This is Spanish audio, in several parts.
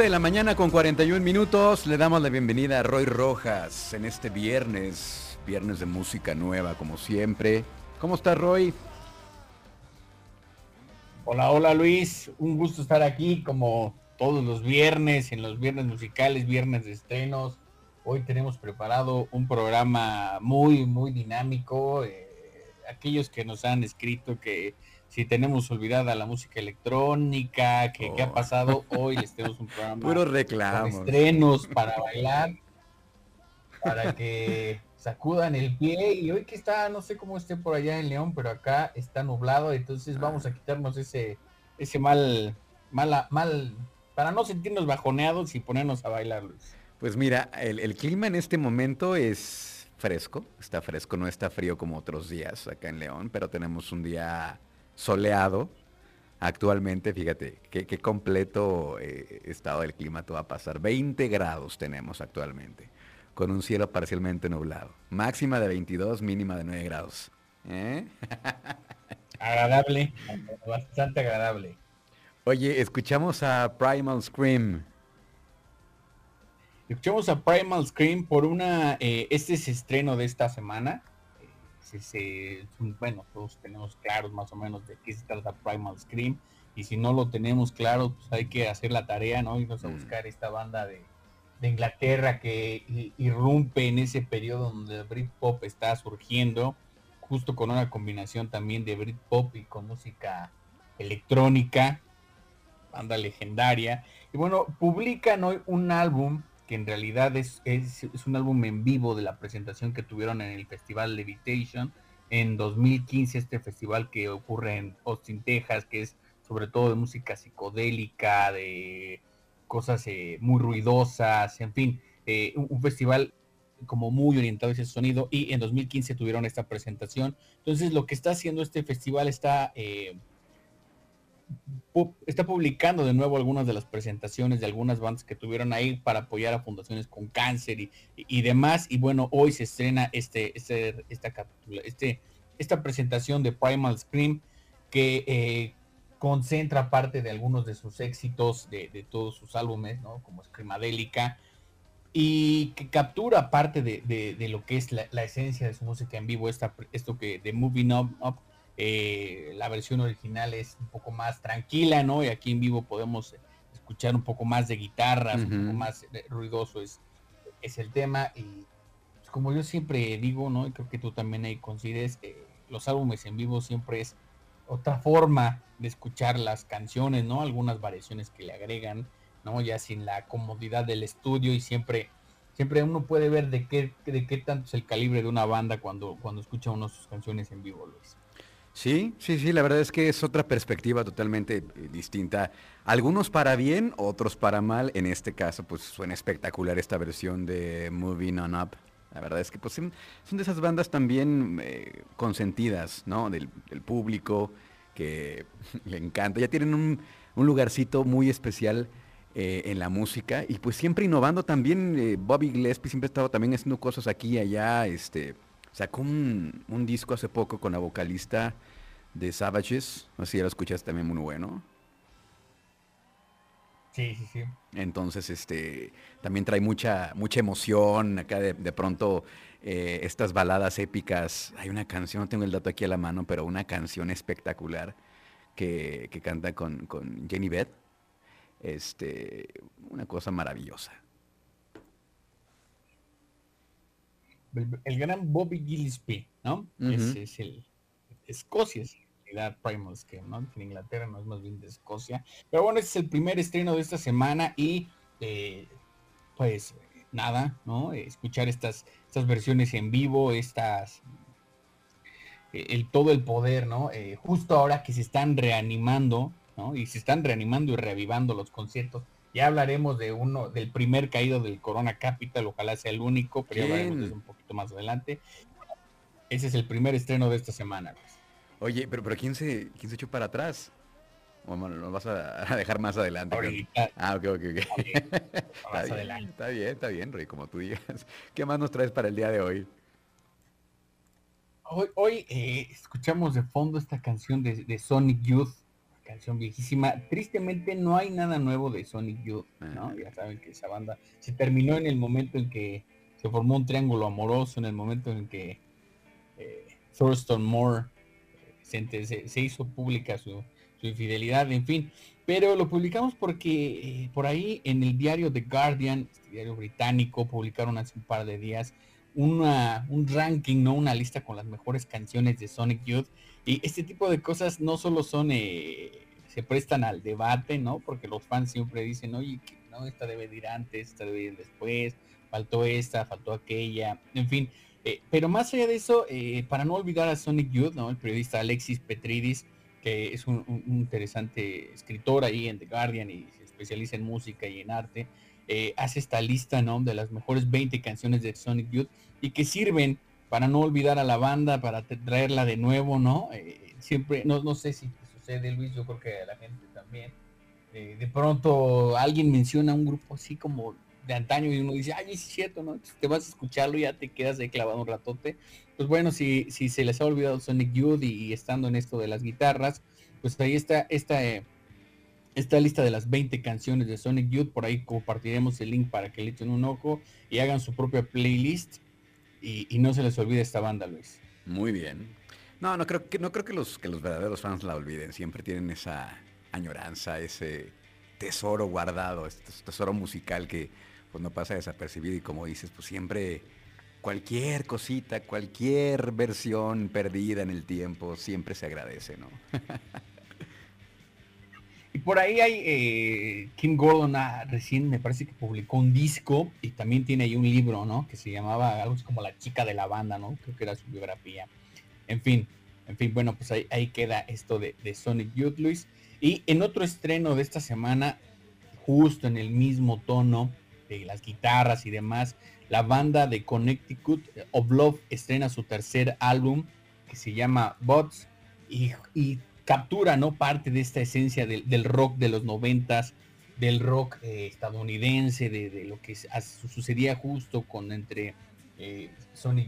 11 de la mañana con 41 minutos. Le damos la bienvenida a Roy Rojas en este viernes. Viernes de música nueva, como siempre. ¿Cómo estás, Roy? Hola, hola Luis, un gusto estar aquí como todos los viernes, en los viernes musicales, viernes de estrenos. Hoy tenemos preparado un programa muy, muy dinámico. eh, aquellos que nos han escrito que si tenemos olvidada la música electrónica, que qué Oh. ha pasado, hoy les tenemos un programa Puros con reclamos. estrenos para bailar, para que sacudan el pie. Y hoy que está, no sé cómo esté por allá en León, pero acá está nublado, entonces vamos a quitarnos ese, ese mal, mala, mal, para no sentirnos bajoneados y ponernos a bailar, Luis. Pues mira, el, el clima en este momento es fresco, está fresco, no está frío como otros días acá en León, pero tenemos un día soleado actualmente, fíjate, qué, qué completo eh, estado del clima te va a pasar. 20 grados tenemos actualmente, con un cielo parcialmente nublado. Máxima de 22, mínima de 9 grados. ¿Eh? Agradable, bastante agradable. Oye, escuchamos a Primal Scream. Escuchamos a Primal Scream por una, eh, este es estreno de esta semana. Eh, se- bueno, todos tenemos claros más o menos de qué se trata Primal Scream. Y si no lo tenemos claro, pues hay que hacer la tarea, ¿no? Irnos a Mm. buscar esta banda de, de Inglaterra que irrumpe en ese periodo donde el Britpop está surgiendo, justo con una combinación también de Britpop y con música electrónica, banda legendaria. Y bueno, publican hoy un álbum que en realidad es, es, un álbum en vivo de la presentación que tuvieron en el Festival Levitation en 2015, este festival que ocurre en Austin, Texas, que es sobre todo de música psicodélica, de cosas eh, muy ruidosas, en fin, eh, un, festival como muy orientado a ese sonido y en 2015 tuvieron esta presentación. Entonces lo que está haciendo este festival está... eh, está publicando de nuevo algunas de las presentaciones de algunas bandas que tuvieron ahí para apoyar a fundaciones con cáncer y, demás. Y bueno, hoy se estrena este, este, esta, este, esta presentación de Primal Scream que eh, concentra parte de algunos de sus éxitos de, todos sus álbumes, ¿no? Como Screamadélica y que captura parte de, lo que es la, esencia de su música en vivo, esta, esto que de Moving Up, eh, la versión original es un poco más tranquila, ¿no? Y aquí en vivo podemos escuchar un poco más de guitarras, un poco más ruidoso es, es el tema. Y pues, como yo siempre digo, ¿no? Y creo que tú también ahí coincides, eh, los álbumes en vivo siempre es otra forma de escuchar las canciones, ¿no? Algunas variaciones que le agregan, ¿no? Ya sin la comodidad del estudio y siempre, siempre uno puede ver de qué, de qué tanto es el calibre de una banda cuando, cuando escucha uno sus canciones en vivo, Luis. Sí, sí, sí, la verdad es que es otra perspectiva totalmente eh, distinta. Algunos para bien, otros para mal. En este caso, pues suena espectacular esta versión de Moving On Up. La verdad es que pues, son de esas bandas también eh, consentidas, ¿no? Del, del público, que le encanta. Ya tienen un, un lugarcito muy especial eh, en la música y pues siempre innovando también. eh, Bobby Gillespie siempre ha estado también haciendo cosas aquí y allá. Este, sacó un, un disco hace poco con la vocalista de Savages. No sé si ya lo escuchaste también muy bueno. Sí, sí, sí. Entonces, este, también trae mucha, mucha emoción. Acá de, de pronto, eh, estas baladas épicas. Hay una canción, no tengo el dato aquí a la mano, pero una canción espectacular que, que canta con, con Jenny Beth. Este, una cosa maravillosa. El, el gran Bobby Gillespie, ¿no? Ese es el Escocia, es la Primal Scale, ¿no? En Inglaterra no es más bien de Escocia. Pero bueno, este es el primer estreno de esta semana y eh, pues nada, ¿no? Escuchar estas, estas versiones en vivo, estas eh, el todo el poder, ¿no? Eh, justo ahora que se están reanimando, ¿no? Y se están reanimando y reavivando los conciertos. Ya hablaremos de uno, del primer caído del Corona Capital, ojalá sea el único, pero ya hablaremos de un poquito más adelante. Ese es el primer estreno de esta semana. Luis. Oye, pero, pero ¿quién se, quién se echó para atrás? Bueno, lo vas a, dejar más adelante. Ahorita, Ah, ok, ok, ok. ahorita, Está más bien, adelante. está bien, está bien, Rey, como tú digas. ¿Qué más nos traes para el día de hoy? Hoy, hoy, eh, escuchamos de fondo esta canción de, de Sonic Youth, canción viejísima. Tristemente no hay nada nuevo de Sonic Youth, ¿no? Ya saben que esa banda se terminó en el momento en que se formó un triángulo amoroso, en el momento en que eh, Thurston Moore se, se- se hizo pública su, infidelidad, en fin. Pero lo publicamos porque eh, por ahí en el diario The Guardian, este diario británico, publicaron hace un par de días una, un ranking, ¿no? Una lista con las mejores canciones de Sonic Youth. Y este tipo de cosas no solo son, eh, se prestan al debate, ¿no? Porque los fans siempre dicen, oye, no, esta debe de ir antes, esta debe ir después, faltó esta, faltó aquella, en fin. Eh, pero más allá de eso, eh, para no olvidar a Sonic Youth, ¿no? El periodista Alexis Petridis, que es un, interesante escritor ahí en The Guardian y se especializa en música y en arte, eh, hace esta lista, ¿no? De las mejores 20 canciones de Sonic Youth y que sirven para no olvidar a la banda, para tra- traerla de nuevo, ¿no? Siempre, no, no sé si sucede, Luis, yo creo que a la gente también. de pronto alguien menciona un grupo así como de antaño y uno dice, ay, es cierto, ¿no? Te vas a escucharlo y ya te quedas ahí clavado un ratote. Pues bueno, si, si se les ha olvidado Sonic Youth y, y estando en esto de las guitarras, pues ahí está esta, eh, esta lista de las 20 canciones de Sonic Youth. Por ahí compartiremos el link para que le echen un ojo y hagan su propia playlist. Y, y no se les olvide esta banda, Luis. Muy bien. No, no creo que, no creo que, los, que los verdaderos fans la olviden. Siempre tienen esa añoranza, ese tesoro guardado, este tesoro musical que pues no pasa desapercibido y como dices, pues siempre cualquier cosita, cualquier versión perdida en el tiempo, siempre se agradece, ¿no? Y por ahí hay eh, Kim Gordon ah, recién me parece que publicó un disco y también tiene ahí un libro, ¿no? Que se llamaba algo como La chica de la banda, ¿no? Creo que era su biografía. En fin, en fin, bueno, pues ahí, ahí queda esto de, de Sonic Youth, Luis. Y en otro estreno de esta semana, justo en el mismo tono de las guitarras y demás, la banda de Connecticut eh, of Love estrena su tercer álbum que se llama Bots y, y captura no parte de esta esencia del, del rock de los noventas, del rock eh, estadounidense, de, de lo que sucedía justo con entre eh,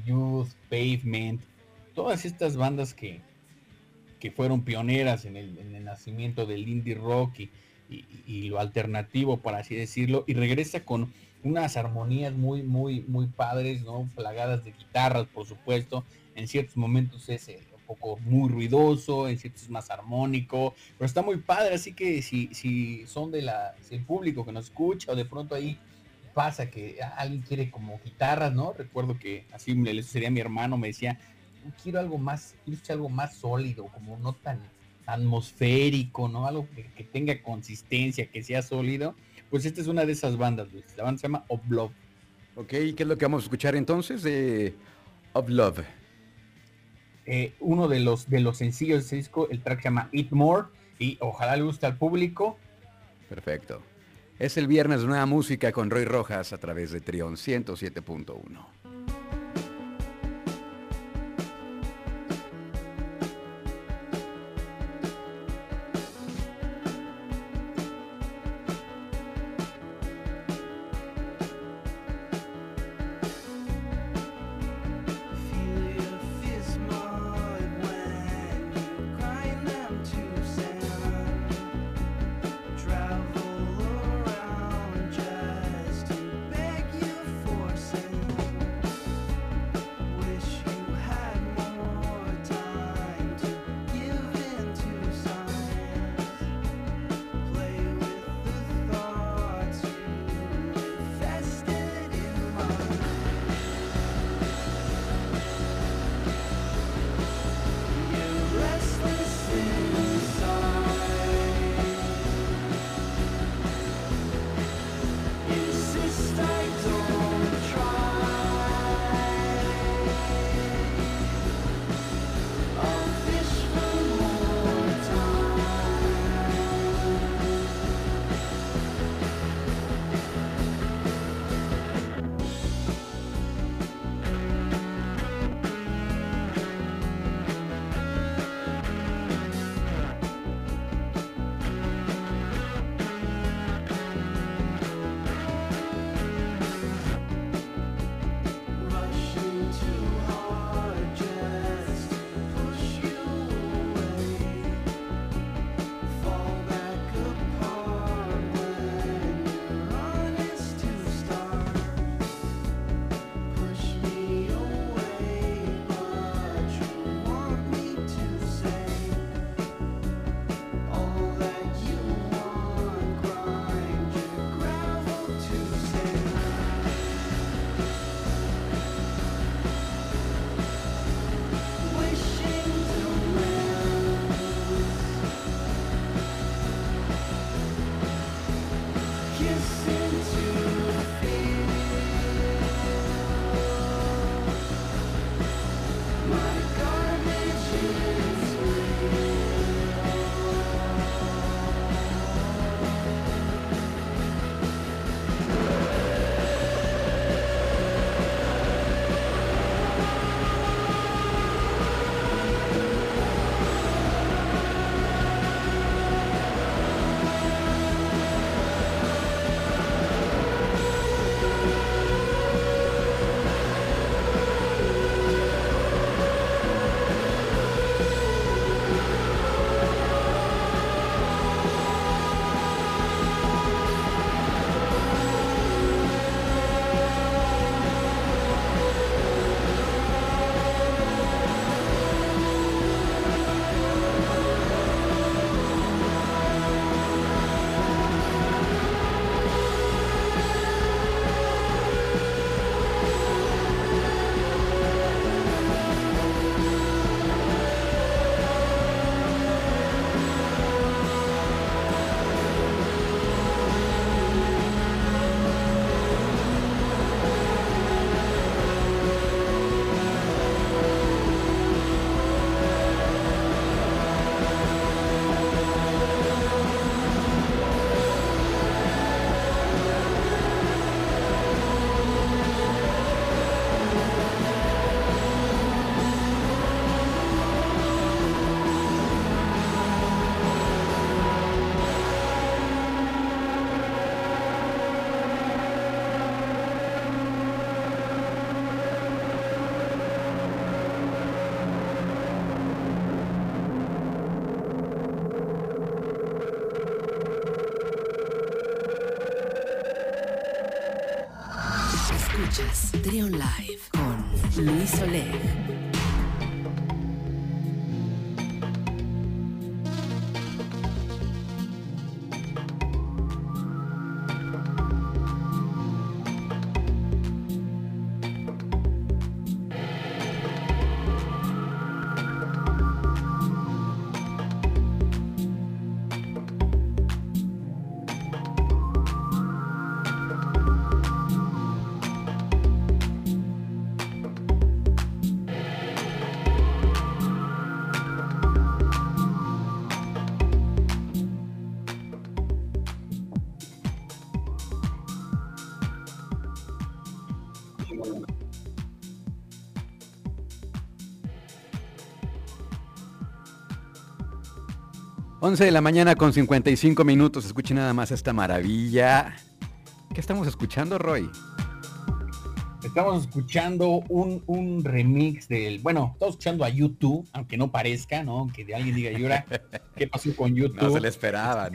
Youth, Pavement, todas estas bandas que, que fueron pioneras en el, en el nacimiento del indie rock y, y- lo alternativo, por así decirlo, y regresa con unas armonías muy, muy, muy padres, ¿no? Plagadas de guitarras, por supuesto. En ciertos momentos es eh, un poco muy ruidoso, en ciertos más armónico, pero está muy padre, así que si, si son de la, si el público que nos escucha o de pronto ahí pasa que alguien quiere como guitarras, ¿no? Recuerdo que así le sucedía a mi hermano, me decía, quiero algo más, quiero algo más sólido, como no tan atmosférico, ¿no? Algo que, que tenga consistencia, que sea sólido. Pues esta es una de esas bandas, Luis. La banda se llama Oblov. Ok, ¿qué es lo que vamos a escuchar entonces? De Of Love. Eh, uno de los de los sencillos de ese disco, el track se llama Eat More y ojalá le guste al público. Perfecto. Es el viernes Nueva Música con Roy Rojas a través de Trión 107.1. 11 de la mañana con 55 minutos. Escuchen nada más esta maravilla. ¿Qué estamos escuchando, Roy? Estamos escuchando un, un remix del, bueno, estamos escuchando a YouTube, aunque no parezca, ¿no? Que de alguien diga, ¿y ahora qué pasó con YouTube? No se le esperaban.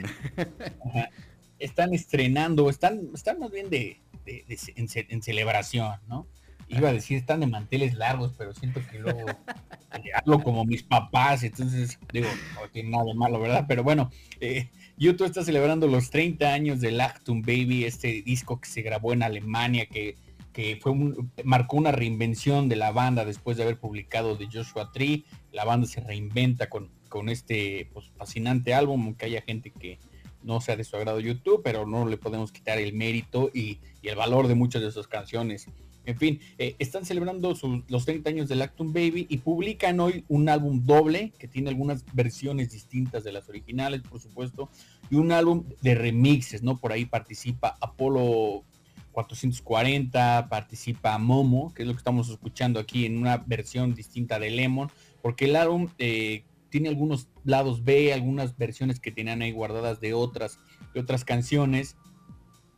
Están estrenando, están, están más bien de, en, celebración, ¿no? Iba a decir, están de manteles largos, pero siento que luego eh, hablo como mis papás, entonces digo, no tiene nada de malo, ¿verdad? Pero bueno, eh, YouTube está celebrando los 30 años del Actum Baby, este disco que se grabó en Alemania, que, que fue un, marcó una reinvención de la banda después de haber publicado de Joshua Tree. La banda se reinventa con, con este pues, fascinante álbum, aunque haya gente que no sea de su agrado YouTube, pero no le podemos quitar el mérito y, y el valor de muchas de sus canciones. En fin, eh, están celebrando los 30 años del Actum Baby y publican hoy un álbum doble que tiene algunas versiones distintas de las originales, por supuesto, y un álbum de remixes, ¿no? Por ahí participa Apolo 440, participa Momo, que es lo que estamos escuchando aquí en una versión distinta de Lemon, porque el álbum eh, tiene algunos lados B, algunas versiones que tenían ahí guardadas de otras, de otras canciones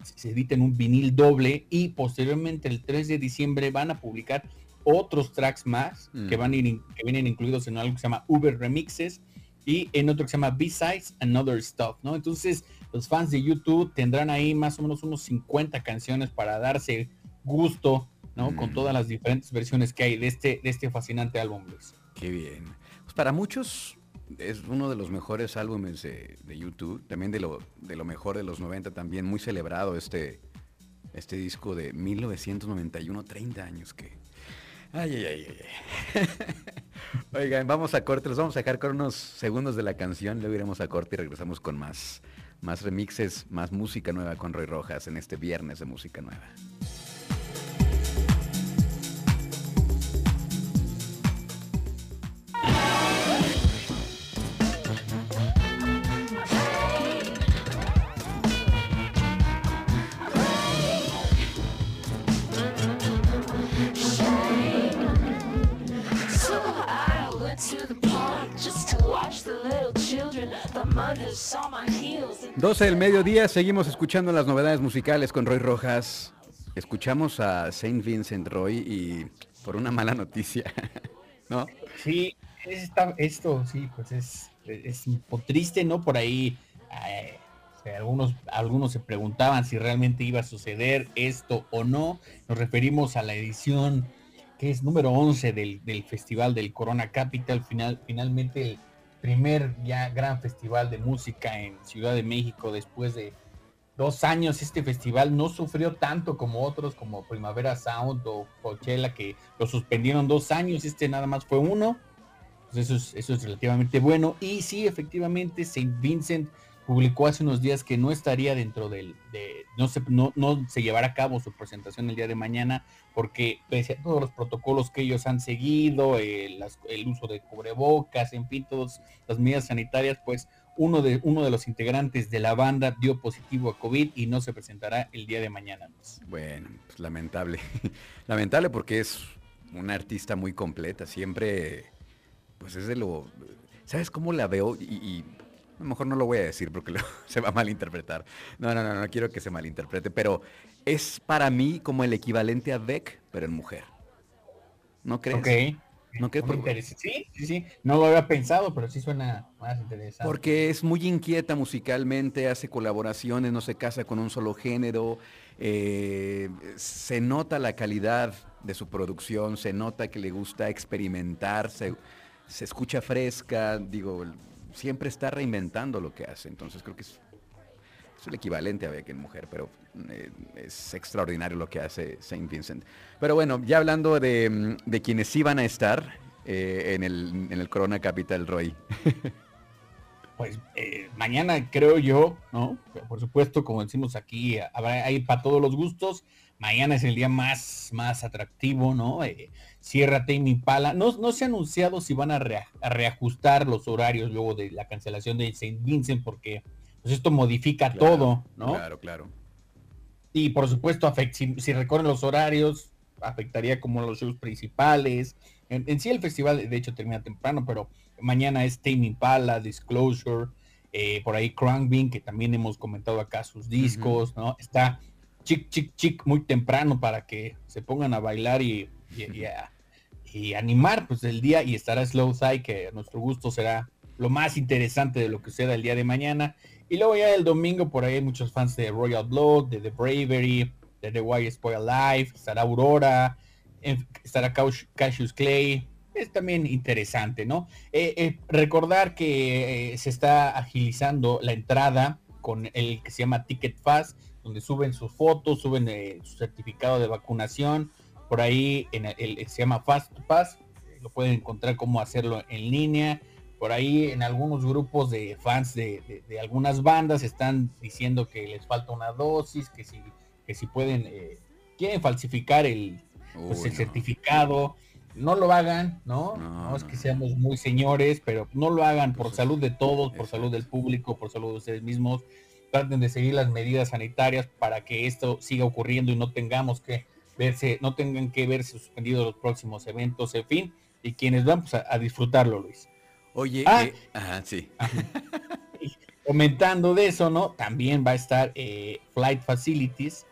se edita en un vinil doble y posteriormente el 3 de diciembre van a publicar otros tracks más Mm. que van a ir que vienen incluidos en algo que se llama Uber Remixes y en otro que se llama B-Sides and Other Stuff, ¿no? Entonces los fans de YouTube tendrán ahí más o menos unos 50 canciones para darse gusto, ¿no? Con Mm. todas las diferentes versiones que hay de este, de este fascinante álbum, Luis. Qué bien. Pues para muchos es uno de los mejores álbumes de, YouTube, también de lo, de lo mejor de los 90 también, muy celebrado este, este disco de 1991, 30 años que... Ay, ay, ay, ay. Oigan, vamos a corte, los vamos a dejar con unos segundos de la canción, luego iremos a corte y regresamos con más, más remixes, más música nueva con Roy Rojas en este viernes de música nueva. 12 del mediodía, seguimos escuchando las novedades musicales con Roy Rojas. Escuchamos a Saint Vincent Roy y por una mala noticia, ¿no? Sí, esto sí, pues es, es un poco triste, ¿no? Por ahí eh, sea, algunos, algunos se preguntaban si realmente iba a suceder esto o no. Nos referimos a la edición que es número 11 del, del Festival del Corona Capital, final, finalmente el primer ya gran festival de música en Ciudad de México después de dos años este festival no sufrió tanto como otros como Primavera Sound o Coachella que lo suspendieron dos años, este nada más fue uno. Pues eso es, eso es relativamente bueno. Y sí, efectivamente, Saint Vincent publicó hace unos días que no estaría dentro del, de, no se, no, no se llevará a cabo su presentación el día de mañana, porque pese a todos los protocolos que ellos han seguido, el uso de cubrebocas, en fin, todas las medidas sanitarias, pues uno de, uno de los integrantes de la banda dio positivo a COVID y no se presentará el día de mañana. Bueno, pues lamentable. lamentable porque es una artista muy completa. Siempre, pues es de lo... ¿Sabes cómo la veo? Y a lo mejor no lo voy a decir porque se va a malinterpretar. No, no, no, no quiero que se malinterprete, pero es para mí como el equivalente a Beck, pero en mujer. ¿No crees? Ok. ¿No crees? Sí, sí, sí. No lo había pensado, pero sí suena más interesante. Porque es muy inquieta musicalmente, hace colaboraciones, no se casa con un solo género, eh, se nota la calidad de su producción, se nota que le gusta experimentar, se, se escucha fresca, digo, siempre está reinventando lo que hace, entonces creo que es, el equivalente a Beck en mujer, pero eh, es extraordinario lo que hace Saint Vincent. Pero bueno, ya hablando de, mm, de quienes van a estar eh, en, el, en el Corona Capital Roy. Pues eh, mañana creo yo, ¿no? Por supuesto, como decimos aquí, habrá ahí para todos los gustos. Mañana es el día más, más atractivo, ¿no? Eh, cierra Tame Impala. No, no se ha anunciado si van a, rea- a reajustar los horarios luego de la cancelación de Saint Vincent, porque pues esto modifica Claro, todo, ¿no? Claro, claro. Y por supuesto, afect- si, si recorren los horarios, afectaría como los shows principales. En, en sí el festival, de hecho, termina temprano, pero mañana es Tame Impala, Disclosure, eh, por ahí Bean que también hemos comentado acá sus discos, ¿no? Está chic, chic, chic muy temprano para que se pongan a bailar y, y- y animar pues el día y estará Slow Thai, que a nuestro gusto será lo más interesante de lo que suceda el día de mañana. Y luego ya el domingo por ahí hay muchos fans de Royal Blood, de The Bravery, de The Why Spoil Life, estará Aurora, estará Cassius Clay. Es también interesante, ¿no? Eh, eh, recordar que eh, se está agilizando la entrada con el que se llama Ticket Fast, donde suben sus fotos, suben su certificado de vacunación. Por ahí en el, el- se llama Fast Pass, lo pueden encontrar cómo hacerlo en línea. Por ahí en algunos grupos de fans de, de- de algunas bandas están diciendo que les falta una dosis, que si, que si pueden, eh, quieren falsificar el, pues, Uy, el no. certificado. No lo hagan, ¿no? No, No, es que seamos muy señores, pero no lo hagan por Pues, salud de todos, por salud del público, por salud de ustedes mismos. Traten de seguir las medidas sanitarias para que esto siga ocurriendo y no tengamos que verse, no tengan que verse suspendidos los próximos eventos, en fin. Y quienes van pues, a, a disfrutarlo, Luis. Oye, Ah. eh, ajá, sí. Comentando de eso, ¿no? También va a estar eh, Flight Facilities,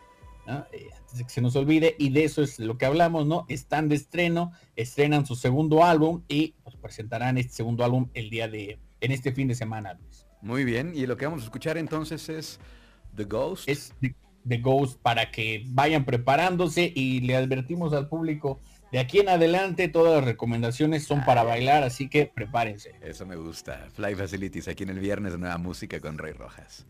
¿no? Eh, antes de que se nos olvide, y de eso es lo que hablamos, ¿no? Están de estreno, estrenan su segundo álbum y pues, presentarán este segundo álbum el día de, en este fin de semana, Luis. Muy bien, y lo que vamos a escuchar entonces es The Ghost. Es The, The Ghost para que vayan preparándose y le advertimos al público, de aquí en adelante todas las recomendaciones son para bailar, así que prepárense. Eso me gusta. Fly Facilities aquí en el viernes de Nueva Música con Rey Rojas.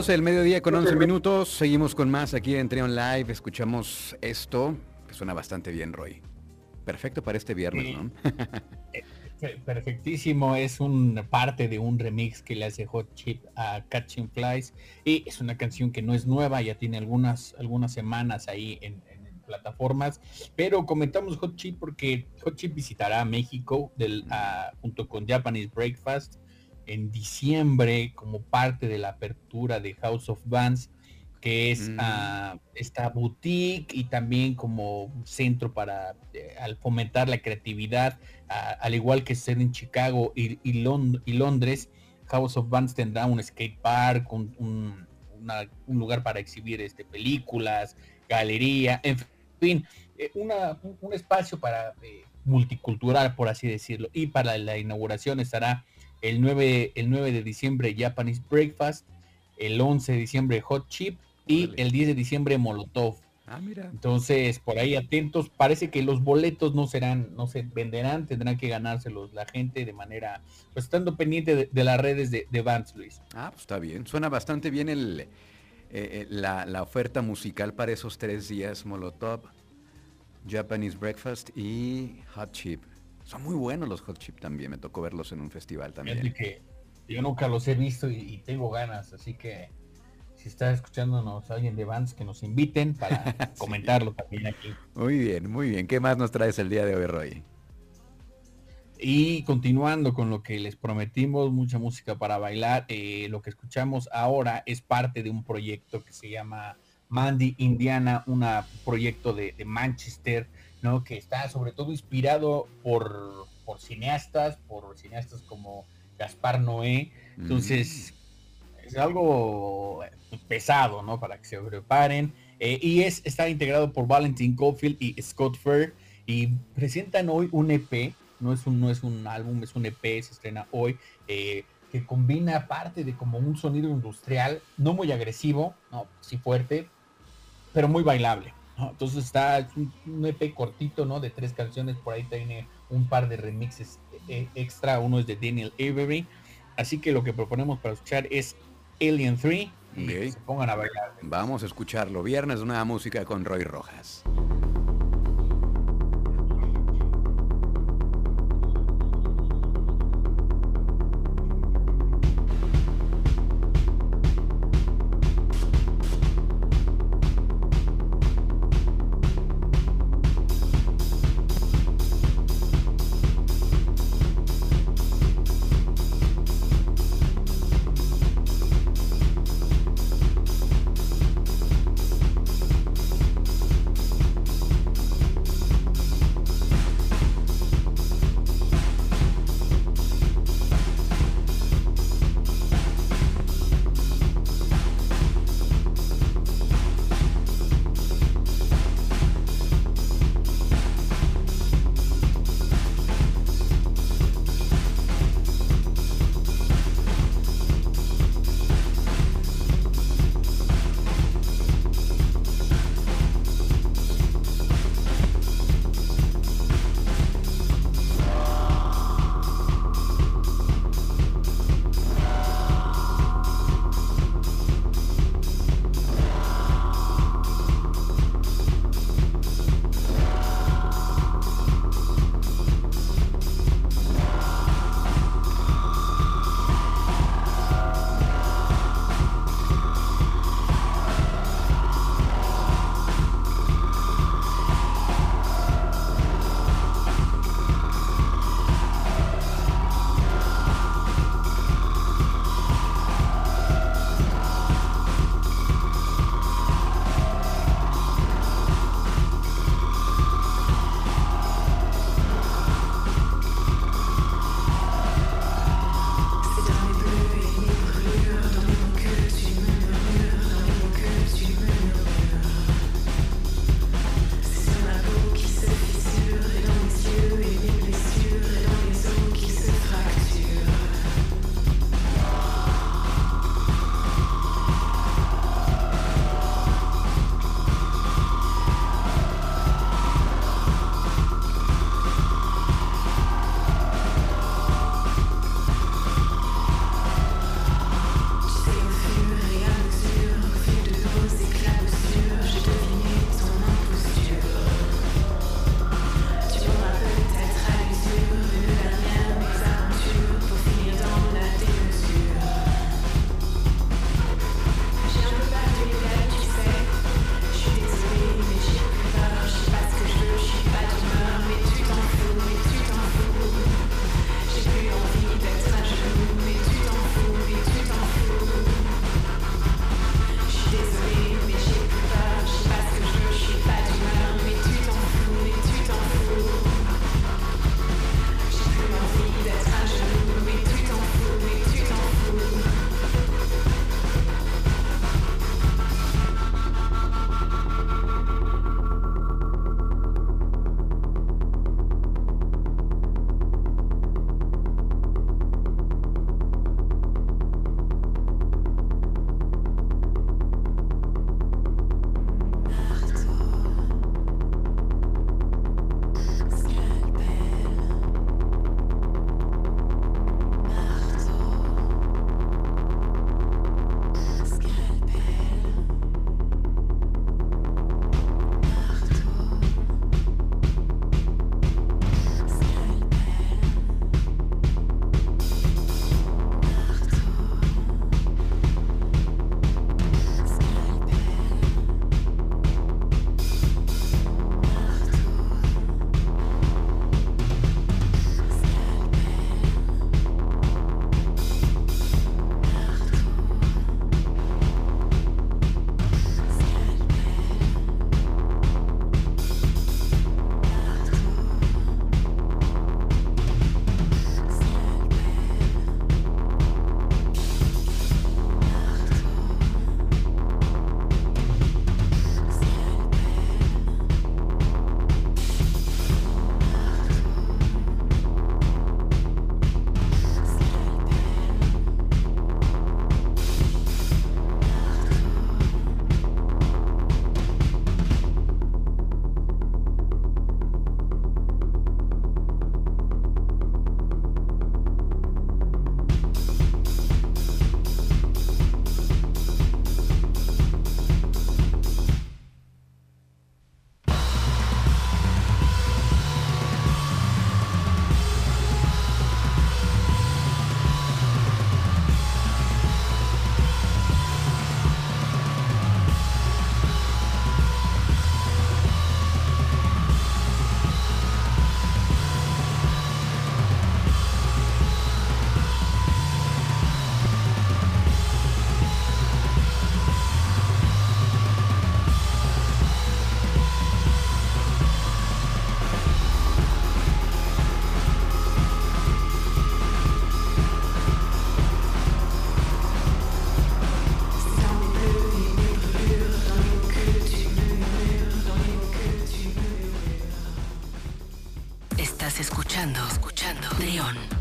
12 del mediodía con 11 minutos. Seguimos con más aquí en Trion Live. Escuchamos esto, que suena bastante bien, Roy. Perfecto para este viernes, Sí. ¿no? Pe- Perfectísimo, es un parte de un remix que le hace Hot Chip a Catching Flies y es una canción que no es nueva, ya tiene algunas, algunas semanas ahí en, en plataformas, pero comentamos Hot Chip porque Hot Chip visitará México del, ah, junto con Japanese Breakfast en diciembre como parte de la apertura de House of Bands que es Mm. ah, esta boutique y también como centro para eh, al fomentar la creatividad, al igual que ser en Chicago y, y Lon- y Londres, House of Bands tendrá un skate park, un, un- una- un lugar para exhibir este, películas, galería, en fin, eh, una- un, un espacio para eh, multicultural, por así decirlo. Y para la inauguración estará el 9, el 9 de diciembre Japanese Breakfast, el 11 de diciembre Hot Chip y el 10 de diciembre Molotov. Ah, mira. Entonces, por ahí atentos, parece que los boletos no serán, no se venderán, tendrán que ganárselos la gente de manera, pues estando pendiente de, de las redes de, de Vans, Luis. Ah, pues está bien. Suena bastante bien el, eh, eh, la, la oferta musical para esos tres días. Molotov, Japanese Breakfast y Hot Chip. Son muy buenos los Hot Chip también. Me tocó verlos en un festival también. que yo nunca los he visto y, y tengo ganas, así que si está escuchándonos alguien de Vans, que nos inviten para comentarlo también aquí. Muy bien, muy bien. ¿Qué más nos traes el día de hoy, Roy? Y continuando con lo que les prometimos, mucha música para bailar, eh, lo que escuchamos ahora es parte de un proyecto que se llama Mandy Indiana, un proyecto de, de Manchester, ¿no? Que está sobre todo inspirado por, por cineastas, por cineastas como Gaspar Noé. Entonces, es algo pesado, ¿no? Para que se preparen. Eh, y es, está integrado por Valentin Caulfield y Scott Fair. Y presentan hoy un EP, no es un, no es un álbum, es un EP, se estrena hoy, eh, que combina parte de como un sonido industrial, no muy agresivo, no, sí fuerte, pero muy bailable. ¿No? Entonces está es un, un EP cortito, ¿no? De tres canciones, por ahí tiene un par de remixes eh, extra, uno es de Daniel Avery. Así que lo que proponemos para escuchar es Alien 3 y Ok. que se pongan a bailar. Vamos a escucharlo. Viernes, nueva música con Roy Rojas.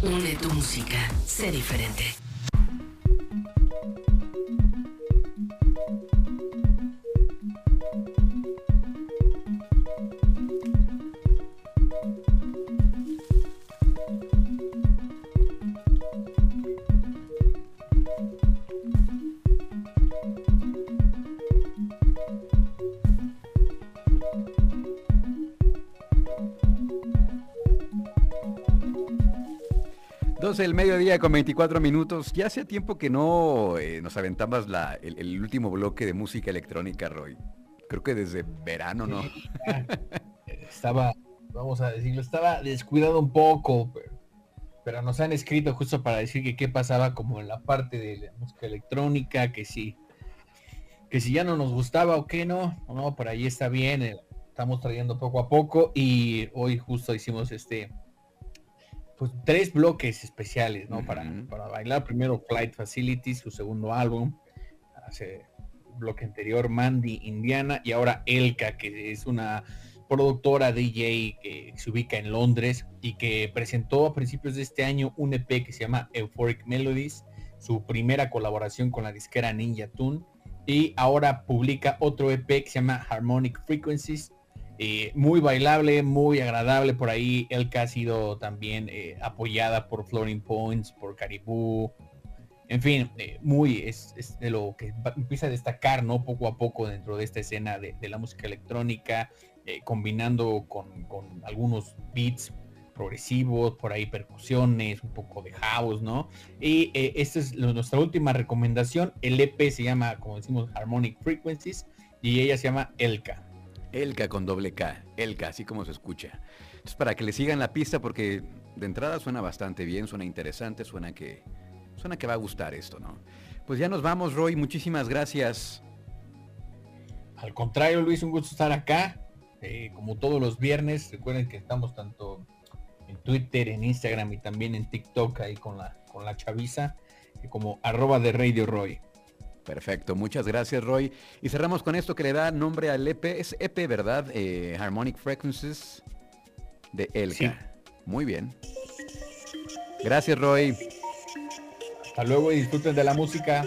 Une tu música. Sé diferente. El mediodía con 24 minutos. Ya hace tiempo que no eh, nos aventabas la, el, último bloque de música electrónica, Roy. Creo que desde verano, ¿no? estaba, vamos a decirlo, estaba descuidado un poco, pero, nos han escrito justo para decir que qué pasaba como en la parte de la música electrónica, que si, que si ya no nos gustaba o qué no, no, por ahí está bien, eh, estamos trayendo poco a poco y hoy justo hicimos este pues tres bloques especiales, ¿no? para, para bailar. Primero Flight Facilities, su segundo álbum. Hace bloque anterior Mandy Indiana y ahora Elka, que es una productora DJ que se ubica en Londres y que presentó a principios de este año un EP que se llama Euphoric Melodies, su primera colaboración con la disquera Ninja Tune y ahora publica otro EP que se llama Harmonic Frequencies eh, muy bailable, muy agradable por ahí. Elka ha sido también eh, apoyada por Floating Points, por Caribou. En fin, eh, muy es, de lo que empieza a destacar, ¿no? Poco a poco dentro de esta escena de, la música electrónica, combinando con, con, algunos beats progresivos, por ahí percusiones, un poco de house, ¿no? Y esta es nuestra última recomendación. El EP se llama, como decimos, Harmonic Frequencies y ella se llama Elka. Elka con doble K, Elka, así como se escucha. Entonces, para que le sigan la pista, porque de entrada suena bastante bien, suena interesante, suena que, suena que va a gustar esto, ¿no? Pues ya nos vamos, Roy, muchísimas gracias. Al contrario, Luis, un gusto estar acá. Eh, como todos los viernes, recuerden que estamos tanto en Twitter, en Instagram y también en TikTok ahí con la, con la chaviza, como arroba de Radio Roy. Perfecto, muchas gracias Roy. Y cerramos con esto que le da nombre al EP. Es EP, ¿verdad? Eh, Harmonic Frequencies de Elka. Muy bien. Gracias Roy. Hasta luego y disfruten de la música.